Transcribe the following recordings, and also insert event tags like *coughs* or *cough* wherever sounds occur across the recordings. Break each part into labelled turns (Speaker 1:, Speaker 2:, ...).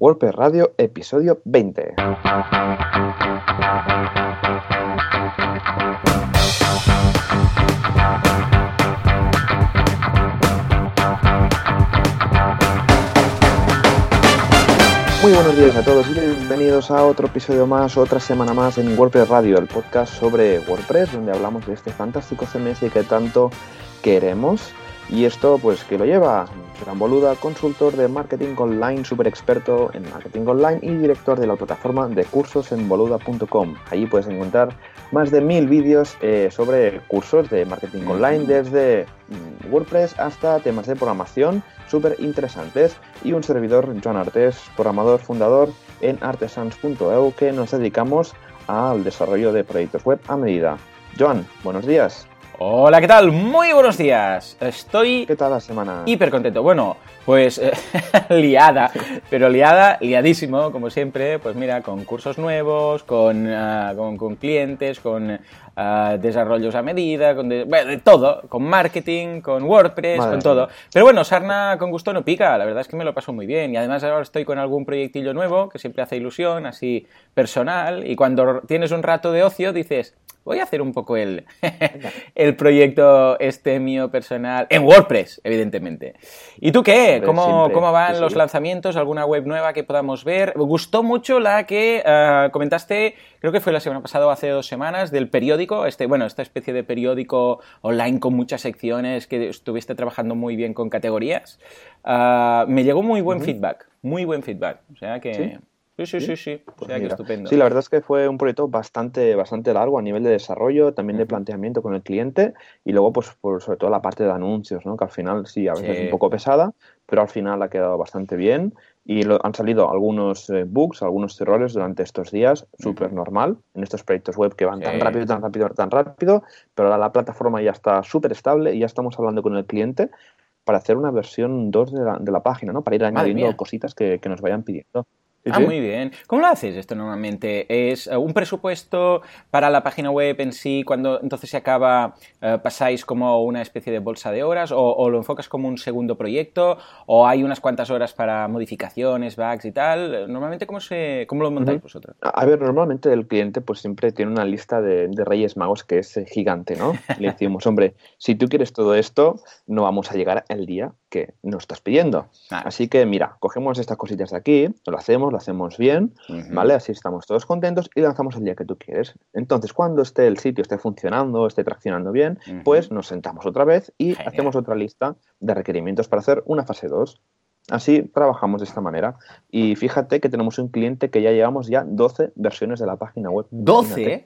Speaker 1: WordPress Radio, episodio 20. Muy buenos días a todos y bienvenidos a otro episodio más, otra semana más en WordPress Radio, el podcast sobre WordPress, donde hablamos de este fantástico CMS que tanto queremos. Y esto, pues, que lo lleva Gran Boluda, consultor de marketing online, super experto en marketing online y director de la plataforma de cursos en boluda.com. Allí puedes encontrar más de mil vídeos eh, sobre cursos de marketing online, desde mm, WordPress hasta temas de programación súper interesantes. Y un servidor, Joan Artes, programador fundador en artesans.eu, que nos dedicamos al desarrollo de proyectos web a medida. Joan, buenos días.
Speaker 2: Hola, ¿qué tal? Muy buenos días. Estoy...
Speaker 1: ¿Qué tal la semana?
Speaker 2: Hiper contento. Bueno, pues *laughs* liada, pero liada, liadísimo, como siempre. Pues mira, con cursos nuevos, con, ah, con, clientes, con ah, desarrollos a medida, con de, todo, con marketing, con WordPress, con todo. Pero bueno, sarna con gusto no pica, la verdad es que me lo paso muy bien. Y además ahora estoy con algún proyectillo nuevo que siempre hace ilusión, así personal. Y cuando tienes un rato de ocio dices voy a hacer un poco el, *laughs* el proyecto este mío personal en WordPress, evidentemente. ¿Y tú qué? ¿Cómo, ¿cómo van los lanzamientos? ¿Alguna web nueva que podamos ver? Me gustó mucho la que ah, comentaste, creo que fue la semana pasada o hace dos semanas, del periódico, este, bueno, esta especie de periódico online con muchas secciones que estuviste trabajando muy bien con categorías. Ah, me llegó muy buen feedback, muy buen feedback. O sea que... Sí, sí, sí, sí. Pues
Speaker 1: estupendo. Sí, la verdad es que fue un proyecto bastante, bastante largo a nivel de desarrollo, también de planteamiento con el cliente y luego, pues, por, sobre todo la parte de anuncios, ¿no? Que al final sí, a veces es un poco pesada, pero al final ha quedado bastante bien y han salido algunos eh, bugs, algunos errores durante estos días, súper normal, en estos proyectos web que van tan rápido, tan rápido, tan rápido, pero ahora la plataforma ya está súper estable y ya estamos hablando con el cliente para hacer una versión 2 de la, de la página, ¿no? Para ir añadiendo cositas que, que nos vayan pidiendo
Speaker 2: ah, muy bien. ¿Cómo lo haces esto normalmente? ¿Es eh, un presupuesto para la página web en sí? Cuando entonces se acaba, eh, pasáis como una especie de bolsa de horas? O, lo enfocas como un segundo proyecto? ¿O hay unas cuantas horas para modificaciones, bugs y tal? Normalmente, ¿cómo, se, cómo lo montáis vosotros?
Speaker 1: A ver, normalmente el cliente pues siempre tiene una lista de, Reyes Magos que es eh, gigante, ¿no? Le decimos, hombre, si tú quieres todo esto, no vamos a llegar el día que nos estás pidiendo. Así que, mira, cogemos estas cositas de aquí, lo hacemos, hacemos bien, ¿vale? Así estamos todos contentos y lanzamos el día que tú quieres. Entonces, cuando esté el sitio esté funcionando, esté traccionando bien, pues nos sentamos otra vez y hacemos otra lista de requerimientos para hacer una fase 2. Así trabajamos de esta manera. Y fíjate que tenemos un cliente que ya llevamos ya 12 versiones de la página web.
Speaker 2: ¿12?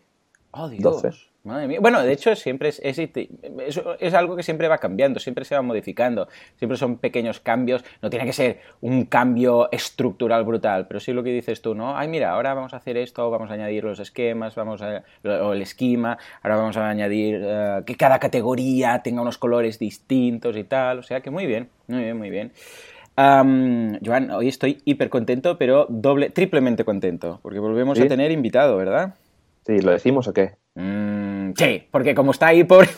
Speaker 2: Oh, Dios. 12. Madre mía. Bueno, de hecho, siempre es, es, algo que siempre va cambiando, siempre se va modificando, siempre son pequeños cambios. No tiene que ser un cambio estructural brutal, pero sí lo que dices tú, ¿no? Ay, mira, ahora vamos a hacer esto, vamos a añadir los esquemas, vamos a, o el esquema, ahora vamos a añadir eh, que cada categoría tenga unos colores distintos y tal. O sea que muy bien, muy bien, muy bien. Joan, hoy estoy hiper contento, pero doble, triplemente contento, porque volvemos a tener invitado, ¿verdad?
Speaker 1: Sí, ¿lo decimos o qué?
Speaker 2: Mm, sí, porque como está ahí *laughs* pobre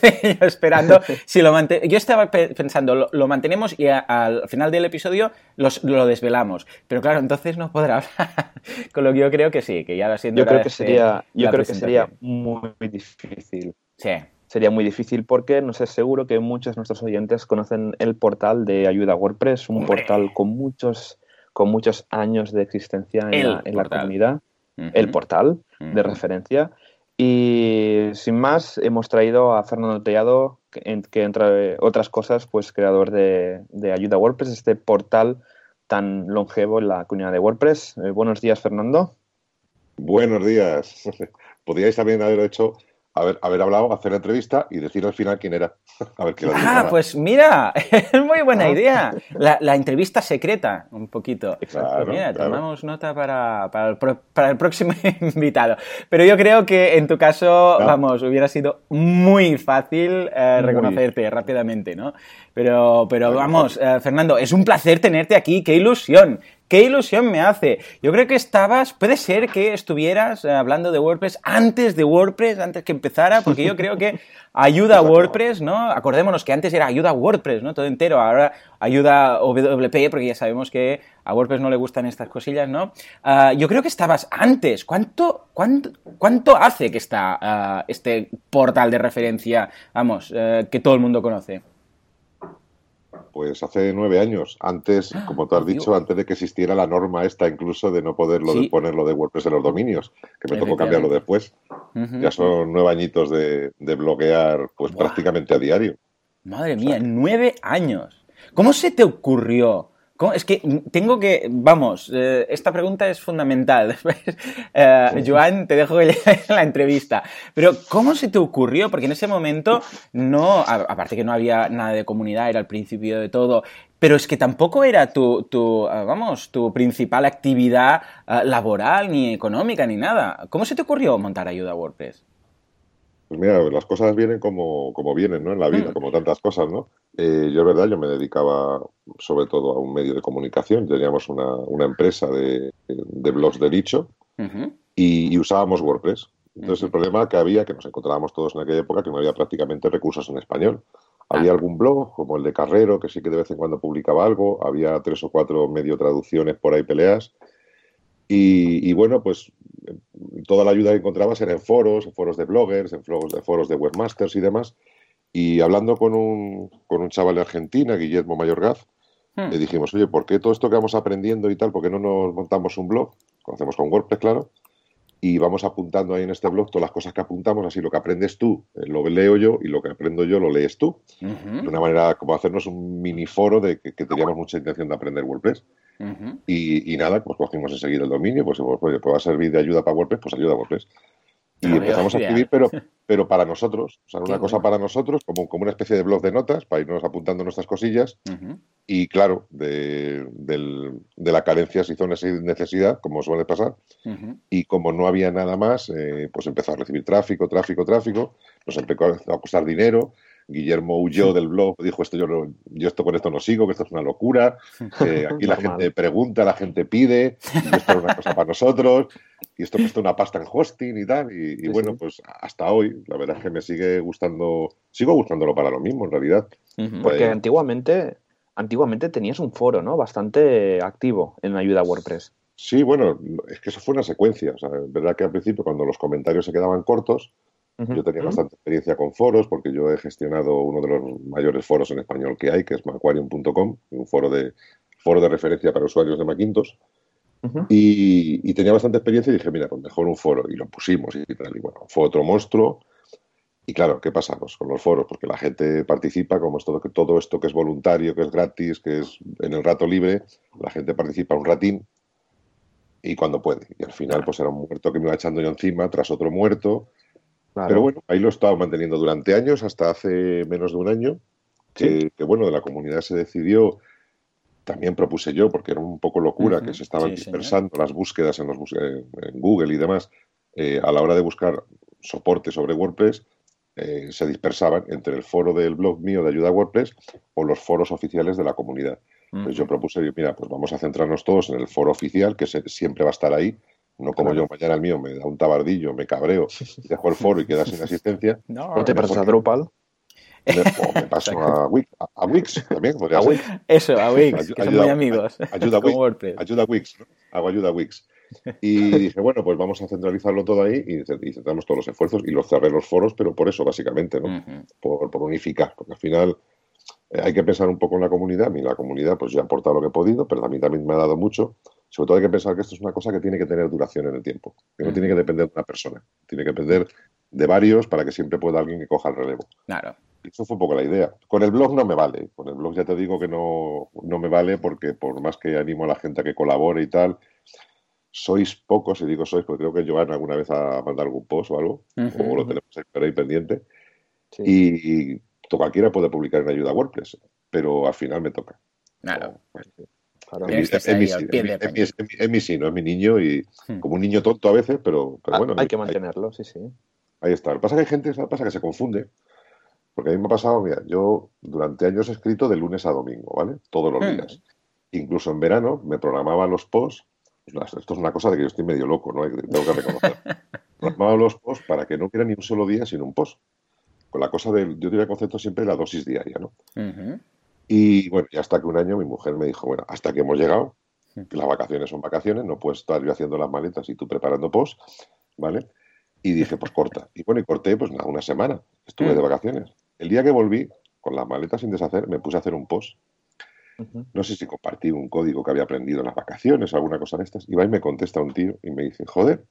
Speaker 2: esperando, *laughs* si lo yo estaba pensando, lo, mantenemos y al final del episodio lo desvelamos, pero claro, entonces no podrá *laughs* hablar, con lo que yo creo que sí, que ya lo siento.
Speaker 1: Yo creo que sería, yo creo que sería muy, difícil.
Speaker 2: Sí.
Speaker 1: Sería muy difícil porque no sé, seguro que muchos de nuestros oyentes conocen el portal de ayuda WordPress, un portal con muchos, con muchos años de existencia en, la, comunidad el portal de referencia. Y sin más, hemos traído a Fernando Tellado, que, entre otras cosas, pues creador de, de, Ayuda WordPress, este portal tan longevo en la comunidad de WordPress. Eh, buenos días, Fernando.
Speaker 3: Buenos días. *laughs* Podríais también haber hecho haber, haber hablado, hacer la entrevista y decir al final quién era. *laughs* A ver
Speaker 2: ah, pues mira, *laughs* es muy buena ah. idea. La, entrevista secreta, un poquito. Pues mira, tomamos nota para, para, el, próximo *laughs* invitado. Pero yo creo que en tu caso, vamos, hubiera sido muy fácil eh, reconocerte rápidamente, ¿no? Pero, pero vamos, eh, Fernando, es un placer tenerte aquí, qué ilusión. Qué ilusión me hace. Yo creo que estabas, puede ser que estuvieras eh, hablando de WordPress antes de WordPress, antes que empezara, porque yo creo que ayuda a WordPress, ¿no? Acordémonos que antes era ayuda a WordPress, ¿no? Todo entero, ahora ayuda a WP, porque ya sabemos que a WordPress no le gustan estas cosillas, ¿no? Ah, yo creo que estabas antes. ¿Cuánto, cuánto, cuánto hace que está ah, este portal de referencia, vamos, eh, que todo el mundo conoce?
Speaker 3: Pues hace nueve años, antes, ah, como tú has dicho, antes de que existiera la norma esta incluso de no poderlo de ponerlo de WordPress en los dominios, que me tocó cambiarlo después. Ya son nueve añitos de, bloquear pues prácticamente a diario.
Speaker 2: Madre mía, nueve años. ¿Cómo se te ocurrió es que tengo que, vamos, eh, esta pregunta es fundamental. *laughs* eh, Joan, te dejo que *laughs* la entrevista. Pero, ¿cómo se te ocurrió? Porque en ese momento no, aparte que no había nada de comunidad, era el principio de todo, pero es que tampoco era tu, tu eh, vamos, tu principal actividad laboral, ni económica, ni nada. ¿Cómo se te ocurrió montar Ayuda a WordPress?
Speaker 3: Pues mira, las cosas vienen como, como vienen, ¿no? En la vida, mm. como tantas cosas, ¿no? Eh, yo, es verdad, yo me dedicaba sobre todo a un medio de comunicación. Teníamos una, una empresa de, de, blogs de nicho y, usábamos WordPress. Entonces, el problema que había, que nos encontrábamos todos en aquella época, que no había prácticamente recursos en español. Había ah. algún blog, como el de Carrero, que sí que de vez en cuando publicaba algo. Había tres o cuatro medio traducciones por ahí peleas. Y, y, bueno, pues toda la ayuda que encontrabas era en foros, en foros de bloggers, en foros de, foros de webmasters y demás. Y hablando con un, con un chaval de Argentina, Guillermo Mayorgaz, hmm. le dijimos, oye, ¿por qué todo esto que vamos aprendiendo y tal, por qué no nos montamos un blog? Conocemos con WordPress, claro, y vamos apuntando ahí en este blog todas las cosas que apuntamos, así lo que aprendes tú eh, lo leo yo y lo que aprendo yo lo lees tú. De una manera como hacernos un mini foro de que, que teníamos mucha intención de aprender WordPress y, nada, pues cogimos enseguida el dominio, pues, pues, pues, va a servir de ayuda para WordPress, pues ayuda a WordPress. Y empezamos a escribir, pero, *laughs* pero para nosotros, o sea, una cosa para nosotros, como, como una especie de blog de notas, para irnos apuntando nuestras cosillas. Y claro, de, la carencia se hizo necesidad, como suele pasar. Y como no había nada más, eh, pues empezó a recibir tráfico, tráfico, tráfico. Nos empezó a costar dinero. Guillermo huyó del blog, dijo esto yo, yo esto con esto no sigo, que esto es una locura, *laughs* aquí la gente pregunta, la gente pide, y esto es una cosa para nosotros, y esto cuesta una pasta en hosting y tal, y, bueno, pues hasta hoy, la verdad es que me sigue gustando, sigo gustándolo para lo mismo en realidad.
Speaker 1: Porque antiguamente, antiguamente tenías un foro, ¿no? Bastante activo en ayuda a WordPress.
Speaker 3: Sí, bueno, es que eso fue una secuencia. O sea, es verdad que al principio cuando los comentarios se quedaban cortos, yo tenía bastante experiencia con foros porque yo he gestionado uno de los mayores foros en español que hay, que es maquarium.com, un foro de, foro de referencia para usuarios de Macintosh. y, tenía bastante experiencia y dije, mira, pues mejor un foro. Y lo pusimos y tal. Y bueno, fue otro monstruo. Y claro, ¿qué pasa pues con los foros? Porque la gente participa, como es todo, todo esto que es voluntario, que es gratis, que es en el rato libre, la gente participa un ratín y cuando puede. Y al final, pues era un muerto que me iba echando yo encima tras otro muerto pero bueno, ahí lo he estado manteniendo durante años, hasta hace menos de un año, que, bueno, de la comunidad se decidió, también propuse yo, porque era un poco locura, que se estaban dispersando las búsquedas en, los, en, Google y demás, eh, a la hora de buscar soporte sobre WordPress, eh, se dispersaban entre el foro del blog mío de ayuda a WordPress o los foros oficiales de la comunidad. Pues yo propuse, mira, pues vamos a centrarnos todos en el foro oficial, que siempre va a estar ahí, no como yo mañana el mío me da un tabardillo, me cabreo, dejo el foro y queda sin *laughs* asistencia.
Speaker 1: No, te pasas a Drupal.
Speaker 3: o me *laughs* paso a Wix, a, Wix también podría
Speaker 2: Wix. Eso, a Wix, que son muy amigos. *laughs*
Speaker 3: Ayuda a Wix, ayuda a Wix, hago ayuda a Wix. Y dije, bueno, pues vamos a centralizarlo todo ahí y, centramos todos los esfuerzos y los cerré los foros, pero por eso, básicamente, ¿no? por, por, unificar, porque al final eh, hay que pensar un poco en la comunidad. A mí la comunidad, pues yo he aportado lo que he podido, pero a mí también me ha dado mucho. Sobre todo hay que pensar que esto es una cosa que tiene que tener duración en el tiempo, que no tiene que depender de una persona, tiene que depender de varios para que siempre pueda alguien que coja el relevo.
Speaker 2: Claro.
Speaker 3: Eso fue un poco la idea. Con el blog no me vale. Con el blog ya te digo que no, no me vale porque por más que animo a la gente a que colabore y tal, sois pocos, y digo sois, porque creo que Joan alguna vez a mandar algún post o algo, o lo tenemos ahí pendiente. Y, cualquiera puede publicar en ayuda a WordPress, pero al final me toca.
Speaker 2: Claro.
Speaker 3: Es mi sí, no es mi niño y hmm. como un niño tonto a veces, pero, pero ah, bueno.
Speaker 1: Hay que mantenerlo, sí, sí.
Speaker 3: Ahí está. Lo que pasa es que hay gente pasa que se confunde. Porque a mí me ha pasado, mira, yo durante años he escrito de lunes a domingo, ¿vale? Todos los hmm. días. Incluso en verano me programaba los posts. Esto es una cosa de que yo estoy medio loco, ¿no? Tengo que reconocer. *laughs* programaba los posts para que no hubiera ni un solo día sin un post. Con la cosa del. Yo tenía el concepto siempre de la dosis diaria, ¿no? Y bueno, y hasta que un año mi mujer me dijo, bueno, hasta que hemos llegado, que las vacaciones son vacaciones, no puedes estar yo haciendo las maletas y tú preparando post, ¿vale? Y dije, pues corta. Y bueno, y corté pues nada, una semana. Estuve de vacaciones. El día que volví, con las maletas sin deshacer, me puse a hacer un post. No sé si compartí un código que había aprendido en las vacaciones o alguna cosa de estas. Y va y me contesta un tío y me dice, joder,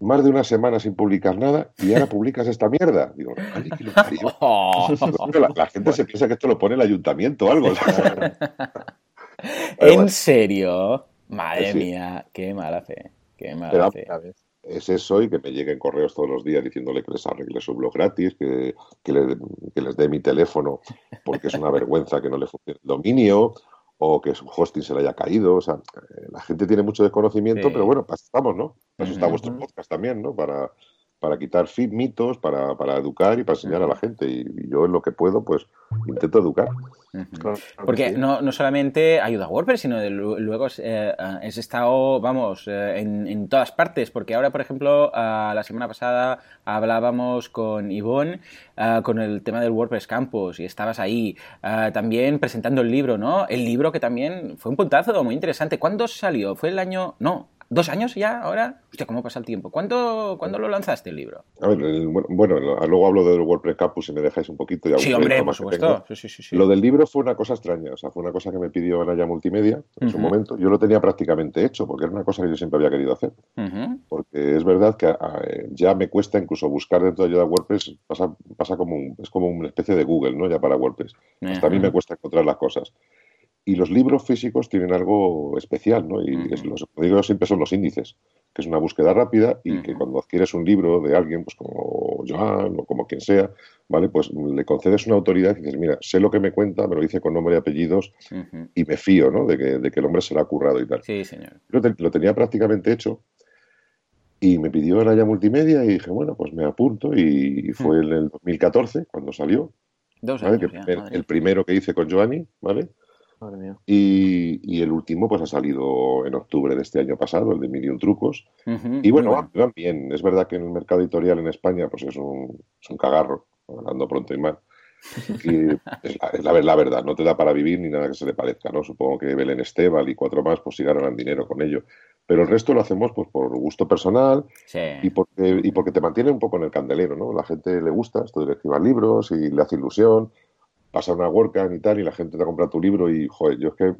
Speaker 3: más de una semana sin publicar nada y ahora publicas esta mierda. Digo, que lo *laughs* la, la, gente se piensa que esto lo pone el ayuntamiento o algo.
Speaker 2: ¿En serio? Madre mía, qué mala fe. Qué mala fe.
Speaker 3: Es eso y que me lleguen correos todos los días diciéndole que les arregle su blog gratis, que, que, les dé mi teléfono porque es una vergüenza que no le funcione el dominio o que su hosting se le haya caído. O sea, eh, la gente tiene mucho desconocimiento, pero bueno, para estamos, ¿no? Para eso está vuestro podcast también, ¿no? Para, para quitar mitos, para, para, educar y para enseñar a la gente. Y, yo en lo que puedo, pues intento educar.
Speaker 2: Porque no, no, solamente ayuda a WordPress, sino luego eh, es estado, vamos, eh, en, en, todas partes. Porque ahora, por ejemplo, la semana pasada hablábamos con Ivonne con el tema del WordPress Campus y estabas ahí también presentando el libro, ¿no? El libro que también fue un puntazo muy interesante. ¿Cuándo salió? ¿Fue el año...? No, ¿Dos años ya ahora? Hostia, ¿cómo pasa el tiempo? ¿Cuándo, ¿cuándo lo lanzaste el libro?
Speaker 3: A ver, bueno, luego hablo del WordPress Campus si me dejáis un poquito. Ya
Speaker 2: sí, hombre, por supuesto. Sí, sí, sí,
Speaker 3: lo del libro fue una cosa extraña, o sea, fue una cosa que me pidió Anaya Multimedia en su momento. Yo lo tenía prácticamente hecho porque era una cosa que yo siempre había querido hacer. Porque es verdad que ya me cuesta incluso buscar dentro de ayuda WordPress, pasa, pasa como es como una especie de Google, ¿no? Ya para WordPress. Hasta a mí me cuesta encontrar las cosas. Y los libros físicos tienen algo especial, ¿no? Y los, digo siempre son los índices, que es una búsqueda rápida y que cuando adquieres un libro de alguien, pues como Joan o como quien sea, ¿vale? Pues le concedes una autoridad y dices, mira, sé lo que me cuenta, me lo dice con nombre y apellidos y me fío, ¿no? De que, de que, el hombre se lo ha currado y tal.
Speaker 2: Sí, señor.
Speaker 3: Yo lo tenía prácticamente hecho y me pidió Naya Multimedia y dije, bueno, pues me apunto y fue en el 2014 cuando salió.
Speaker 2: Dos años,
Speaker 3: el, primero que hice con Joanny, ¿vale? Y, el último pues ha salido en octubre de este año pasado, el de Million Trucos. y bueno, Van, bien. Es verdad que en el mercado editorial en España pues es un, es un cagarro, hablando pronto y mal. *laughs* es, la, la, verdad, no te da para vivir ni nada que se le parezca, ¿no? Supongo que Belén Esteban y cuatro más pues sí ganarán dinero con ello. Pero el resto lo hacemos pues por gusto personal y, porque, y porque te mantiene un poco en el candelero, ¿no? La gente le gusta esto de escribir libros y le hace ilusión pasa una WordCamp y tal y la gente te compra tu libro y, joder, yo es que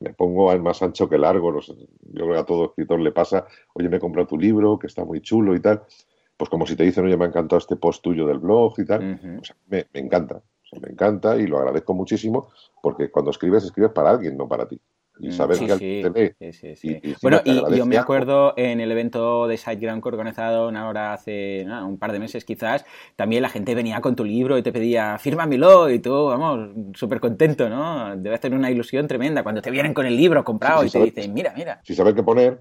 Speaker 3: me pongo más ancho que largo. yo creo que a todo escritor le pasa, oye, me he comprado tu libro, que está muy chulo y tal. Pues como si te dicen, oye, me ha encantado este post tuyo del blog y tal. me, encanta. me encanta y lo agradezco muchísimo porque cuando escribes, escribes para alguien, no para ti y saber que
Speaker 2: sí, sí, bueno, y yo me acuerdo en el evento de SiteGround que organizado ahora hace un par de meses quizás, también la gente venía con tu libro y te pedía, fírmamelo, y tú, vamos, súper contento, ¿no? Debes tener una ilusión tremenda cuando te vienen con el libro comprado y te dicen, mira, mira.
Speaker 3: Si sabes qué poner,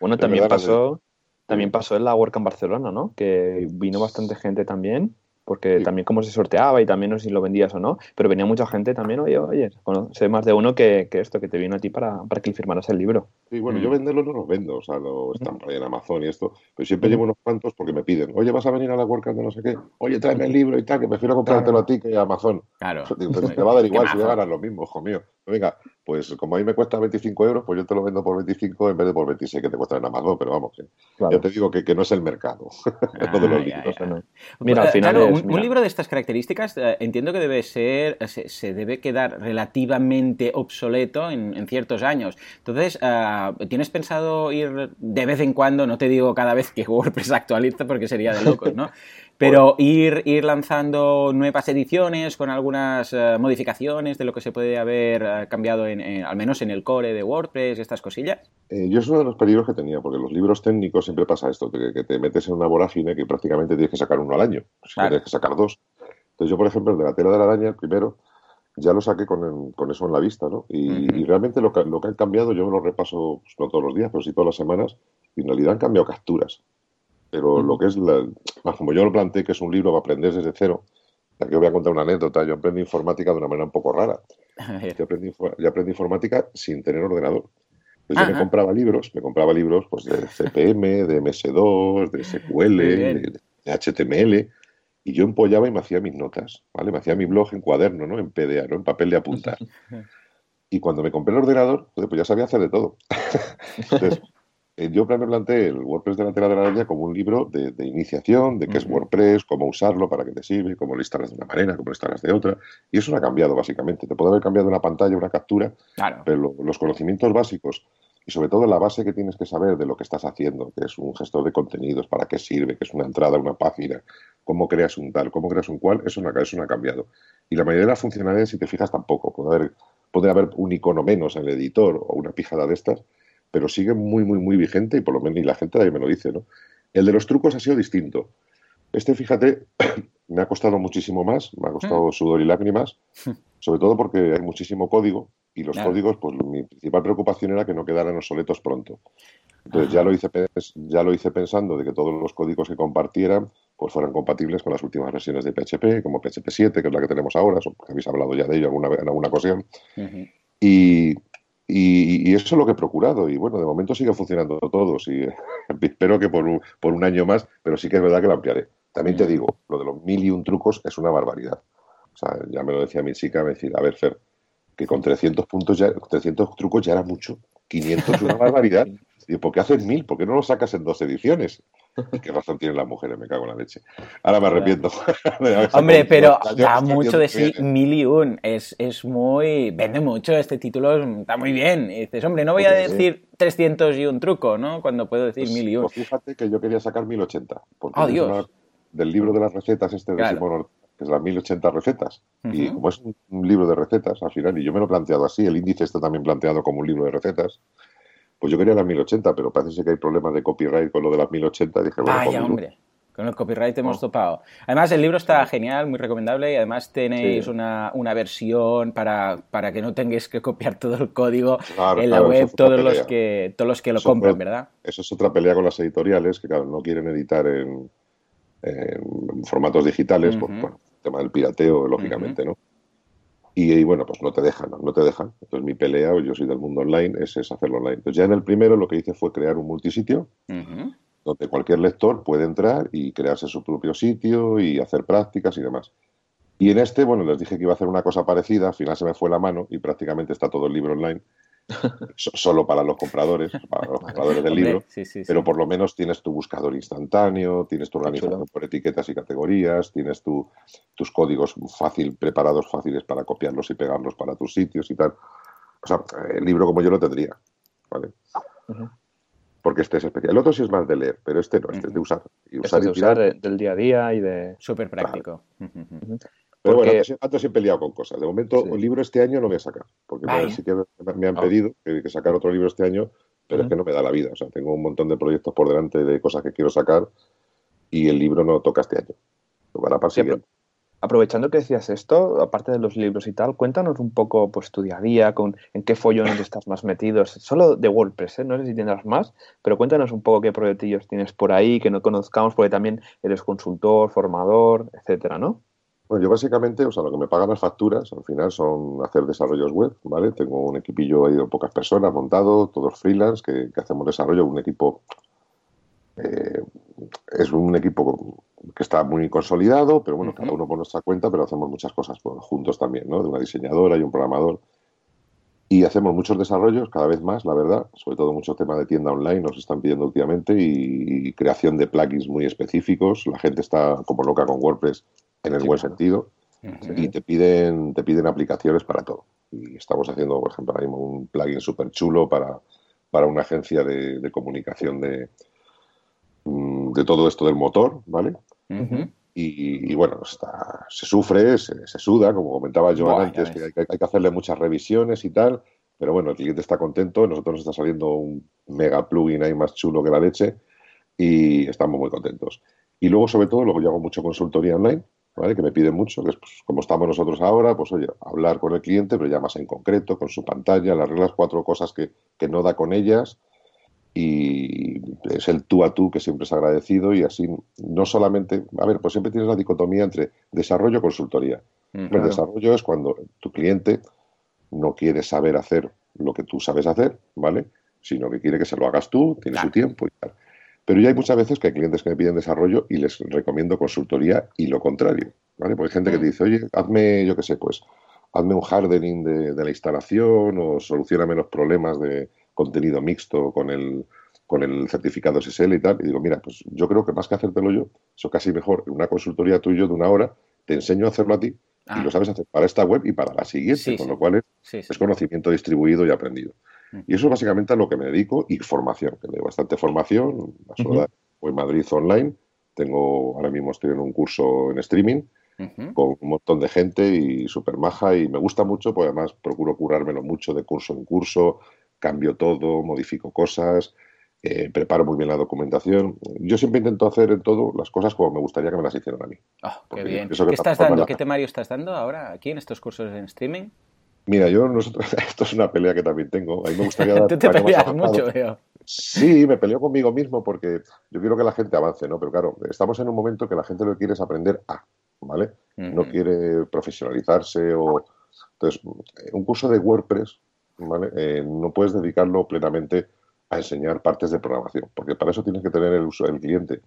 Speaker 1: Bueno, también pasó, también pasó en la en Barcelona, ¿no? Que vino bastante gente también porque también cómo se sorteaba y también no sé si lo vendías o no, pero venía mucha gente también, oye, oye, sé más de uno que, esto, que te vino a ti para, para que firmaras el libro.
Speaker 3: Sí, bueno, yo mm. venderlo no los vendo, o sea, lo están por ahí en Amazon y esto, pero siempre llevo unos cuantos porque me piden, oye, vas a venir a la WordCamp de no sé qué, oye, tráeme el libro y tal, que prefiero comprártelo a ti que a Amazon.
Speaker 2: Claro.
Speaker 3: te va a dar igual si a ganar lo mismo, hijo mío. Venga, pues como a mí me cuesta 25 euros, pues yo te lo vendo por 25 en vez de por 26 que te cuesta en Amazon, pero vamos, ya te digo que, que, no es el mercado. *laughs*
Speaker 2: Mira, al final un, libro de estas características eh, entiendo que debe ser, se, debe quedar relativamente obsoleto en, ciertos años. Entonces, uh, ¿tienes pensado ir de vez en cuando, no te digo cada vez que *laughs* WordPress actualiza porque sería de locos, ¿no? Pero ir, ir lanzando nuevas ediciones con algunas eh, modificaciones de lo que se puede haber eh, cambiado, en, al menos en el core de WordPress, estas cosillas.
Speaker 3: Eh, yo es uno de los peligros que tenía, porque los libros técnicos siempre pasa esto, que, te metes en una vorágine que prácticamente tienes que sacar uno al año, si tienes que sacar dos. Entonces yo, por ejemplo, el de la tela de la araña, el primero, ya lo saqué con, con eso en la vista, ¿no? Y, realmente lo que, lo que han cambiado, yo me lo repaso, pues, no todos los días, pero sí todas las semanas, y en realidad han cambiado capturas. Pero lo que es, la, como yo lo planteé, que es un libro para aprender desde cero, Aquí os voy a contar una anécdota. Yo aprendí informática de una manera un poco rara. *laughs* Yo aprendí, yo aprendí informática sin tener ordenador. Entonces yo me compraba libros, me compraba libros pues, de CPM, de MS2, de SQL, de, HTML, y yo empollaba y me hacía mis notas, ¿vale? Me hacía mi blog en cuaderno, ¿no? En PDA, ¿no? En papel de apuntar. *laughs* Y cuando me compré el ordenador, pues ya sabía hacer de todo. *laughs* Entonces, eh, yo me planteé el WordPress de la tela de la araña como un libro de, iniciación, de qué es WordPress, cómo usarlo, para qué te sirve, cómo lo instalas de una manera, cómo lo instalas de otra. Y eso no ha cambiado, básicamente. Te puede haber cambiado una pantalla, una captura, pero los conocimientos básicos y sobre todo la base que tienes que saber de lo que estás haciendo, que es un gestor de contenidos, para qué sirve, que es una entrada una página, cómo creas un tal, cómo creas un cual, eso no, eso no ha cambiado. Y la mayoría de las funcionalidades, si te fijas, tampoco. Puede haber, puede haber un icono menos en el editor o una pijada de estas, pero sigue muy, muy, muy vigente y por lo menos y la gente ahí me lo dice, ¿no? El de los trucos ha sido distinto. Este, fíjate, *clears throat* me ha costado muchísimo más, me ha costado mm. sudor y lágrimas, *laughs* sobre todo porque hay muchísimo código y los códigos, pues mi principal preocupación era que no quedaran obsoletos pronto. Entonces ya lo, hice, ya lo hice pensando de que todos los códigos que compartieran pues fueran compatibles con las últimas versiones de PHP, como PHP 7, que es la que tenemos ahora, que habéis hablado ya de ello alguna, en alguna ocasión. y, y, eso es lo que he procurado. Y bueno, de momento sigue funcionando todo. Sí, *laughs* espero que por un, por un año más, pero sí que es verdad que lo ampliaré. También te digo, lo de los mil y un trucos es una barbaridad. O sea, ya me lo decía mi chica, me decía, a ver, Fer, que con 300 puntos ya, 300 trucos ya era mucho. 500 es una barbaridad. *laughs* Y ¿por qué haces mil? ¿Por qué no lo sacas en dos ediciones? *laughs* ¿Qué razón tienen las mujeres? Me cago en la leche. Ahora me arrepiento. *laughs*
Speaker 2: Hombre, pero da mucho de sí mil y un. Es, es, muy... Vende mucho este título, está muy bien. Y dices, hombre, no voy a decir 300 y un truco, ¿no? Cuando puedo decir pues, mil y un.
Speaker 3: Pues fíjate que yo quería sacar 1080. Porque oh, Dios. del libro de las recetas este de Simón que es las 1080 recetas. Y como es un libro de recetas, al final, y yo me lo he planteado así, el índice está también planteado como un libro de recetas, pues yo quería las 1080, pero parece que hay problemas de copyright con lo de las 1080. Dije, bueno,
Speaker 2: Vaya, hombre. Con el copyright hemos topado. Además, el libro está genial, muy recomendable y además tenéis una, versión para, para, que no tengáis que copiar todo el código en la web todos los, que, todos los que lo compran, ¿verdad?
Speaker 3: Eso es otra pelea con las editoriales que, claro, no quieren editar en, formatos digitales, por bueno, el tema del pirateo, lógicamente, ¿no? Y, bueno, pues no te dejan, no, te dejan. Entonces mi pelea, yo soy del mundo online, es, hacerlo online. Entonces ya en el primero lo que hice fue crear un multisitio donde cualquier lector puede entrar y crearse su propio sitio y hacer prácticas y demás. Y en este, bueno, les dije que iba a hacer una cosa parecida, al final se me fue la mano y prácticamente está todo el libro online solo para los compradores, *laughs* para los compradores del libro, pero por lo menos tienes tu buscador instantáneo, tienes tu organización por etiquetas y categorías, tienes tus códigos fácil, preparados, fáciles para copiarlos y pegarlos para tus sitios y tal. O sea, el libro como yo lo tendría, ¿vale? Porque este es especial. El otro sí es más de leer, pero este no, este es de usar.
Speaker 1: Y usar, este de usar del día a día y de...
Speaker 2: Súper práctico.
Speaker 3: Pero bueno, antes, he peleado con cosas. De momento, el libro este año no voy a sacar, porque sí que me han pedido que, sacar otro libro este año, pero es que no me da la vida. O sea, tengo un montón de proyectos por delante de cosas que quiero sacar y el libro no toca este año. Tocará para siguiente.
Speaker 1: Aprovechando que decías esto, aparte de los libros y tal, cuéntanos un poco pues tu día a día, con, en qué follones estás más metidos, solo de WordPress, ¿eh? no sé si tendrás más, pero cuéntanos un poco qué proyectillos tienes por ahí, que no conozcamos, porque también eres consultor, formador, etcétera, ¿no?
Speaker 3: Bueno, yo básicamente, o sea, lo que me pagan las facturas al final son hacer desarrollos web, ¿vale? Tengo un equipillo ahí de pocas personas montado, todos freelance, que, hacemos desarrollo, un equipo, eh, es un equipo que está muy consolidado, pero bueno, cada uno por nuestra cuenta, pero hacemos muchas cosas juntos también, ¿no? De una diseñadora y un programador. Y hacemos muchos desarrollos, cada vez más, la verdad, sobre todo mucho tema de tienda online nos están pidiendo últimamente y creación de plugins muy específicos. La gente está como loca con WordPress en el buen sentido, y te piden, te piden aplicaciones para todo. Y estamos haciendo, por ejemplo, un plugin súper chulo para, para una agencia de, comunicación de, mm, de todo esto del motor, ¿vale? y, bueno, está, se sufre, se, suda, como comentaba yo antes, que hay, que hacerle muchas revisiones y tal, pero bueno, el cliente está contento, nosotros nos está saliendo un mega plugin ahí más chulo que la leche y estamos muy contentos. Y luego, sobre todo, luego yo hago mucho consultoría online, que me piden mucho, que es pues, como estamos nosotros ahora, pues oye, hablar con el cliente, pero ya más en concreto, con su pantalla, las reglas, cuatro cosas que, no da con ellas y es el tú a tú que siempre es agradecido y así no solamente, a ver, pues siempre tienes la dicotomía entre desarrollo y consultoría. Mm, el desarrollo es cuando tu cliente no quiere saber hacer lo que tú sabes hacer, ¿vale? Sino que quiere que se lo hagas tú, tiene su tiempo y tal. Pero ya hay muchas veces que hay clientes que me piden desarrollo y les recomiendo consultoría y lo contrario, ¿vale? Porque hay gente que te mm. dice, oye, hazme, yo qué sé, pues, hazme un hardening de, de la instalación o soluciona menos problemas de contenido mixto con el, con el certificado SSL y tal. Y digo, mira, pues yo creo que más que hacértelo yo, eso casi mejor, en una consultoría tuyo de una hora, te enseño a hacerlo a ti y lo ah. sabes hacer para esta web y para la siguiente, con lo cual es, conocimiento distribuido y aprendido. Y eso es básicamente a lo que me dedico y formación, que doy bastante formación. La sola, en Madrid online, tengo ahora mismo estoy en un curso en streaming con un montón de gente y súper maja y me gusta mucho, pues además procuro curármelo mucho de curso en curso, cambio todo, modifico cosas, eh, preparo muy bien la documentación. Yo siempre intento hacer en todo las cosas como me gustaría que me las hicieran a mí.
Speaker 2: Ah, qué bien. ¿Qué estás dando? ¿Qué temario estás dando ahora aquí en estos cursos en streaming?
Speaker 3: Mira, yo nosotros, *laughs* esto es una pelea que también tengo. A mí me gustaría dar, *laughs*
Speaker 2: Tú te peleas mucho, veo.
Speaker 3: Sí, me peleo conmigo mismo porque yo quiero que la gente avance, ¿no? Pero claro, estamos en un momento que la gente lo que quiere es aprender a, ¿vale? No quiere profesionalizarse o... Entonces, un curso de WordPress, ¿vale? Eh, no puedes dedicarlo plenamente a enseñar partes de programación, porque para eso tienes que tener el uso del cliente,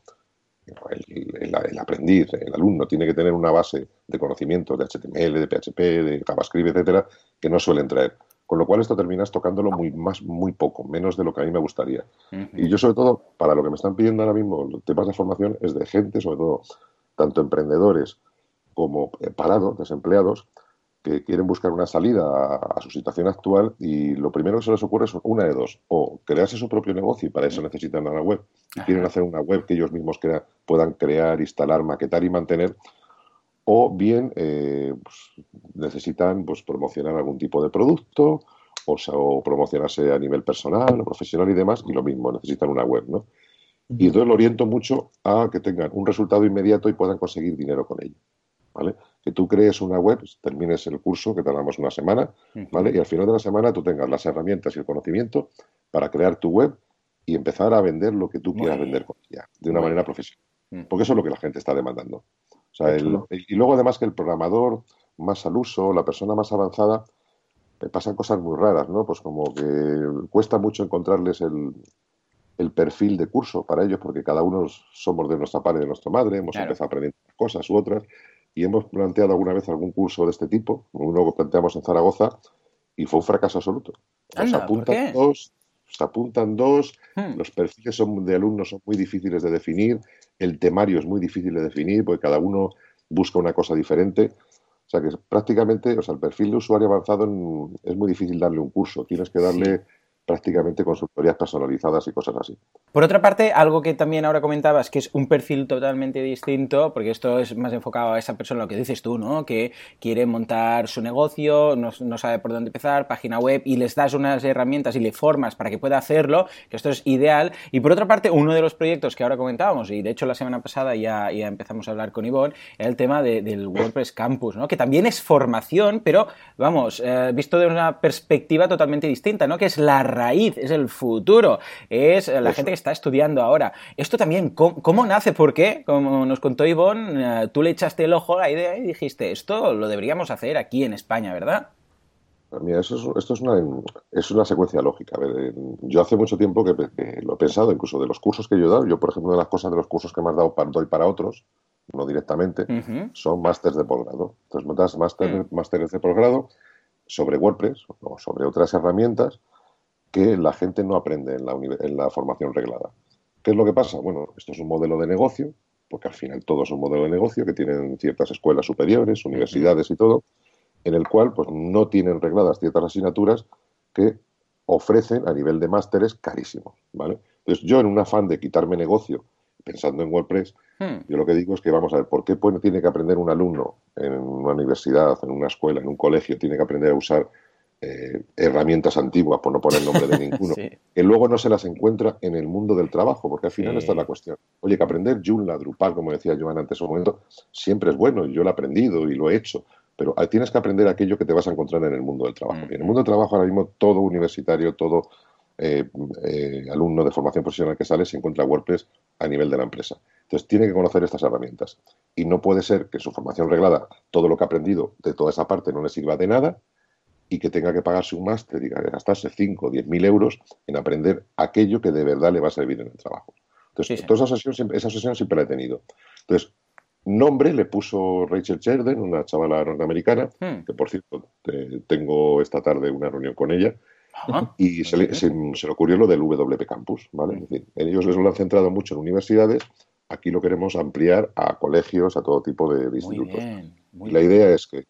Speaker 3: el, aprendiz, el alumno tiene que tener una base de conocimientos de HTML, de PHP, de JavaScript, etcétera, que no suelen traer. Con lo cual esto terminas tocándolo muy más, muy poco, menos de lo que a mí me gustaría. Y yo sobre todo, para lo que me están pidiendo ahora mismo, los temas de formación es de gente, sobre todo, tanto emprendedores como eh, parados, desempleados, que quieren buscar una salida a, su situación actual y lo primero que se les ocurre es una de dos, o crearse su propio negocio y para eso necesitan una web, y quieren hacer una web que ellos mismos puedan crear, instalar, maquetar y mantener, o bien eh, pues, necesitan pues, promocionar algún tipo de producto o, o, promocionarse a nivel personal o profesional y demás, y lo mismo, necesitan una web, ¿no? Y entonces lo oriento mucho a que tengan un resultado inmediato y puedan conseguir dinero con ello, ¿vale? Que tú crees una web, termines el curso, que tardamos una semana, ¿vale? Y al final de la semana tú tengas las herramientas y el conocimiento para crear tu web y empezar a vender lo que tú quieras vender con ella, de una manera profesional. Porque eso es lo que la gente está demandando. y luego además que el programador más al uso, la persona más avanzada, pasan cosas muy raras, ¿no? Pues como que cuesta mucho encontrarles el, perfil de curso para ellos, porque cada uno somos de nuestra padre y de nuestra madre, hemos empezado aprendiendo cosas u otras, y hemos planteado alguna vez algún curso de este tipo, uno que planteamos en Zaragoza, y fue un fracaso absoluto. Nos apuntan dos, se apuntan dos, hmm. los perfiles son, de alumnos son muy difíciles de definir, el temario es muy difícil de definir, porque cada uno busca una cosa diferente. O sea que prácticamente, o sea, el perfil de usuario avanzado es muy difícil darle un curso. Tienes que darle prácticamente consultorías personalizadas y cosas así.
Speaker 2: Por otra parte, algo que también ahora comentabas, que es un perfil totalmente distinto, porque esto es más enfocado a esa persona, lo que dices tú, ¿no? Que quiere montar su negocio, no, sabe por dónde empezar, página web, y les das unas herramientas y le formas para que pueda hacerlo, que esto es ideal. Y por otra parte, uno de los proyectos que ahora comentábamos, y de hecho la semana pasada ya, empezamos a hablar con Ivonne, era el tema del WordPress Campus, ¿no? Que también es formación, pero, vamos, eh, visto de una perspectiva totalmente distinta, ¿no? Que es la raíz, es el futuro, es la gente que está estudiando ahora. Esto también, ¿cómo, nace? ¿Por qué? Como nos contó Ivonne, eh, tú le echaste el ojo a la idea y dijiste, esto lo deberíamos hacer aquí en España, ¿verdad?
Speaker 3: Mira, eso es, esto es una, es una secuencia lógica. yo hace mucho tiempo que, lo he pensado, incluso de los cursos que yo he dado. Yo, por ejemplo, una de las cosas de los cursos que me has dado para, doy para otros, no directamente, son másteres de posgrado. Entonces, montas másteres mm. de posgrado sobre WordPress o sobre otras herramientas que la gente no aprende en la, en la formación reglada. ¿Qué es lo que pasa? Bueno, esto es un modelo de negocio, porque al final todo es un modelo de negocio que tienen ciertas escuelas superiores, universidades y todo, en el cual pues no tienen regladas ciertas asignaturas que ofrecen a nivel de másteres carísimos, ¿vale? Entonces yo en un afán de quitarme negocio, pensando en WordPress, hmm. yo lo que digo es que vamos a ver, ¿por qué tiene que aprender un alumno en una universidad, en una escuela, en un colegio, tiene que aprender a usar eh, herramientas antiguas, por no poner nombre de *laughs* ninguno, que luego no se las encuentra en el mundo del trabajo, porque al final esta es la cuestión. Oye, que aprender Joomla, Drupal, como decía Joan antes un momento, siempre es bueno, y yo lo he aprendido y lo he hecho, pero tienes que aprender aquello que te vas a encontrar en el mundo del trabajo. Mm. en el mundo del trabajo ahora mismo todo universitario, todo eh, eh, alumno de formación profesional que sale se encuentra WordPress a nivel de la empresa. Entonces tiene que conocer estas herramientas. Y no puede ser que su formación reglada, todo lo que ha aprendido de toda esa parte no le sirva de nada y que tenga que pagarse un máster y gastarse 5 o 10 mil euros en aprender aquello que de verdad le va a servir en el trabajo. Entonces, toda esa sesión, esa sesión siempre la he tenido. Entonces, nombre le puso Rachel Sheridan, una chavala norteamericana, hmm. que por cierto tengo esta tarde una reunión con ella, y se le, ocurrió lo del WP Campus, ¿vale? Es decir, ellos les lo han centrado mucho en universidades, aquí lo queremos ampliar a colegios, a todo tipo de, institutos. la idea es que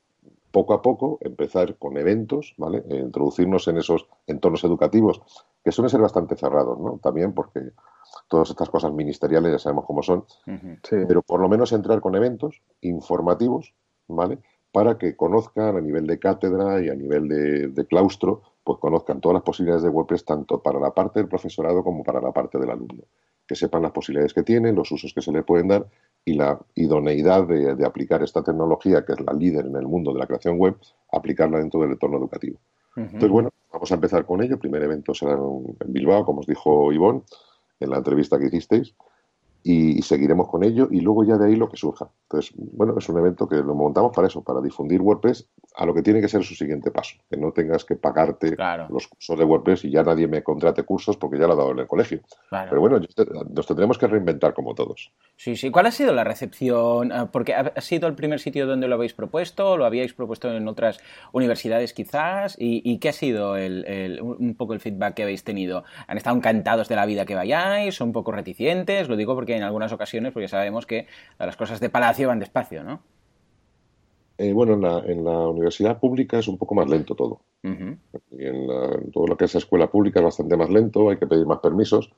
Speaker 3: poco a poco empezar con eventos, ¿vale? E introducirnos en esos entornos educativos que suelen ser bastante cerrados, ¿no? También porque todas estas cosas ministeriales ya sabemos cómo son, pero por lo menos entrar con eventos informativos, ¿vale? Para que conozcan a nivel de cátedra y a nivel de, claustro, pues conozcan todas las posibilidades de WordPress tanto para la parte del profesorado como para la parte del alumno. Que sepan las posibilidades que tienen, los usos que se le pueden dar y la idoneidad de, aplicar esta tecnología, que es la líder en el mundo de la creación web, aplicarla dentro del entorno educativo. Entonces, bueno, vamos a empezar con ello. El primer evento será en Bilbao, como os dijo Ivonne en la entrevista que hicisteis y, seguiremos con ello y luego ya de ahí lo que surja. Entonces, bueno, es un evento que lo montamos para eso, para difundir WordPress a lo que tiene que ser su siguiente paso, que no tengas que pagarte los cursos de WordPress y ya nadie me contrate cursos porque ya lo ha dado en el colegio. Pero bueno, nos tendremos que reinventar como todos.
Speaker 2: Sí, sí. ¿Cuál ha sido la recepción? Ah, porque ha sido el primer sitio donde lo habéis propuesto, lo habíais propuesto en otras universidades quizás, y, qué ha sido el, un poco el feedback que habéis tenido. ¿Han estado encantados de la vida que vayáis? ¿Son un poco reticentes? Lo digo porque en algunas ocasiones, porque sabemos que las cosas de palacio van despacio, ¿no?
Speaker 3: Eh, bueno, en la, universidad pública es un poco más lento todo. en, todo lo que es escuela pública es bastante más lento, hay que pedir más permisos